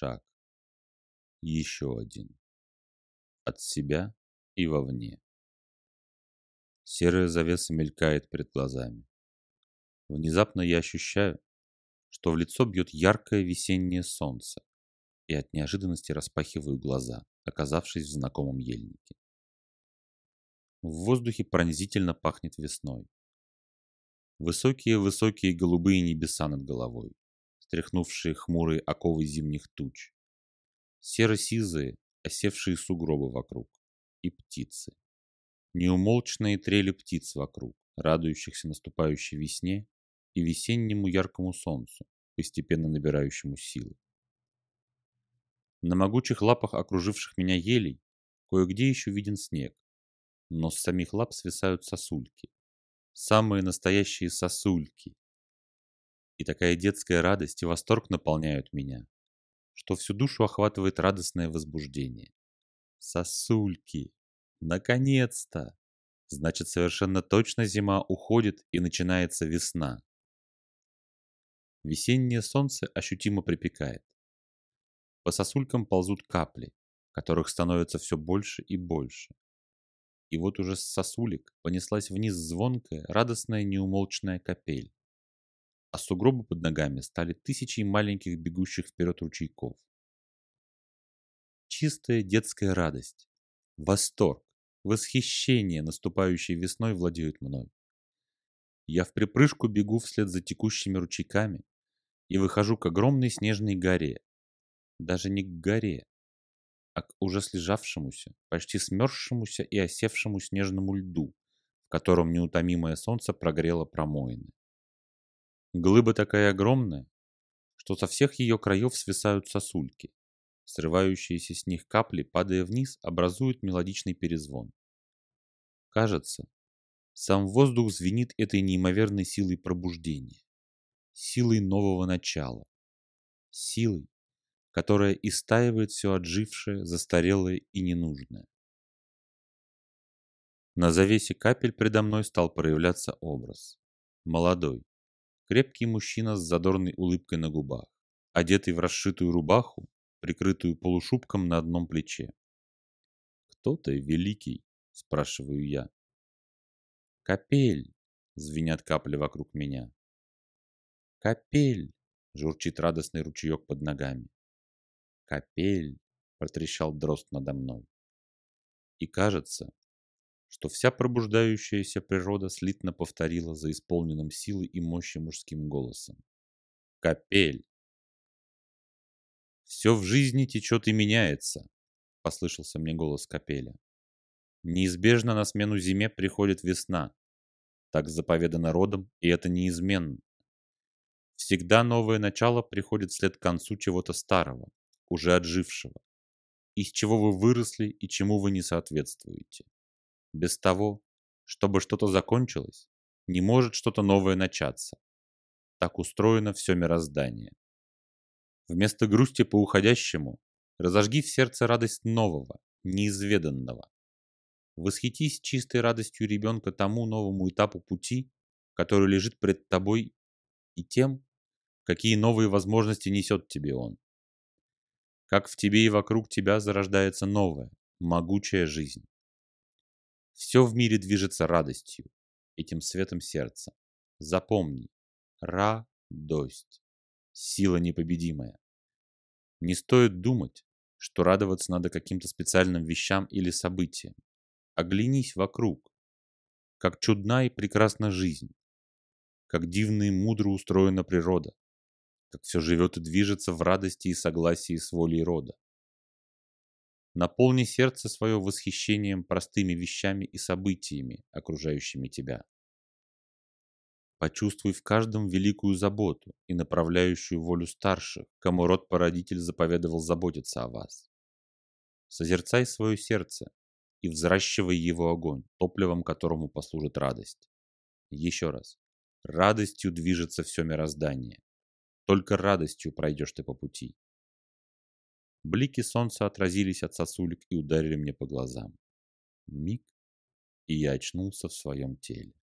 шаг. Еще один. От себя и вовне. Серая завеса мелькает перед глазами. Внезапно я ощущаю, что в лицо бьет яркое весеннее солнце, и от неожиданности распахиваю глаза, оказавшись в знакомом ельнике. В воздухе пронзительно пахнет весной. Высокие-высокие голубые небеса над головой, стряхнувшие хмурые оковы зимних туч. Серо-сизые, осевшие сугробы вокруг. И птицы. Неумолчные трели птиц вокруг, радующихся наступающей весне и весеннему яркому солнцу, постепенно набирающему силы. На могучих лапах окруживших меня елей кое-где еще виден снег, но с самих лап свисают сосульки. Самые настоящие сосульки. И такая детская радость и восторг наполняют меня, что всю душу охватывает радостное возбуждение. Сосульки! Наконец-то! Значит, совершенно точно зима уходит и начинается весна. Весеннее солнце ощутимо припекает. По сосулькам ползут капли, которых становится все больше и больше. И вот уже с сосулек понеслась вниз звонкая, радостная неумолчная капель. А сугробы под ногами стали тысячей маленьких бегущих вперед ручейков. Чистая детская радость, восторг, восхищение, наступающей весной, владеют мной. Я в припрыжку бегу вслед за текущими ручейками и выхожу к огромной снежной горе. Даже не к горе, а к уже слежавшемуся, почти смерзшемуся и осевшему снежному льду, в котором неутомимое солнце прогрело промоины. Глыба такая огромная, что со всех ее краев свисают сосульки. Срывающиеся с них капли, падая вниз, образуют мелодичный перезвон. Кажется, сам воздух звенит этой неимоверной силой пробуждения, силой нового начала, силой, которая истаивает все отжившее, застарелое и ненужное. На завесе капель предо мной стал проявляться образ. Молодой, крепкий мужчина с задорной улыбкой на губах, одетый в расшитую рубаху, прикрытую полушубком на одном плече. «Кто ты, великий?» – спрашиваю я. «Капель!» – звенят капли вокруг меня. «Капель!» – журчит радостный ручеек под ногами. «Капель!» – протрещал дрозд надо мной. И кажется, что вся пробуждающаяся природа слитно повторила за исполненным силы и мощи мужским голосом. «Капель!» «Все в жизни течет и меняется», — послышался мне голос Капеля. «Неизбежно на смену зиме приходит весна. Так заповедано родом, и это неизменно. Всегда новое начало приходит вслед к концу чего-то старого, уже отжившего, из чего вы выросли и чему вы не соответствуете. Без того, чтобы что-то закончилось, не может что-то новое начаться. Так устроено все мироздание. Вместо грусти по уходящему разожги в сердце радость нового, неизведанного. Восхитись чистой радостью ребенка тому новому этапу пути, который лежит пред тобой, и тем, какие новые возможности несет тебе он как в тебе и вокруг тебя зарождается новая, могучая жизнь. Все в мире движется радостью, этим светом сердца. Запомни, радость, сила непобедимая. Не стоит думать, что радоваться надо каким-то специальным вещам или событиям. Оглянись вокруг, как чудна и прекрасна жизнь, как дивно и мудро устроена природа, как все живет и движется в радости и согласии с волей рода. Наполни сердце свое восхищением простыми вещами и событиями, окружающими тебя. Почувствуй в каждом великую заботу и направляющую волю старших, кому род-породитель заповедовал заботиться о вас. Созерцай свое сердце и взращивай его огонь, топливом которому послужит радость. Еще раз. Радостью движется все мироздание. Только радостью пройдешь ты по пути. Блики солнца отразились от сосулек и ударили мне по глазам. Миг, и я очнулся в своем теле.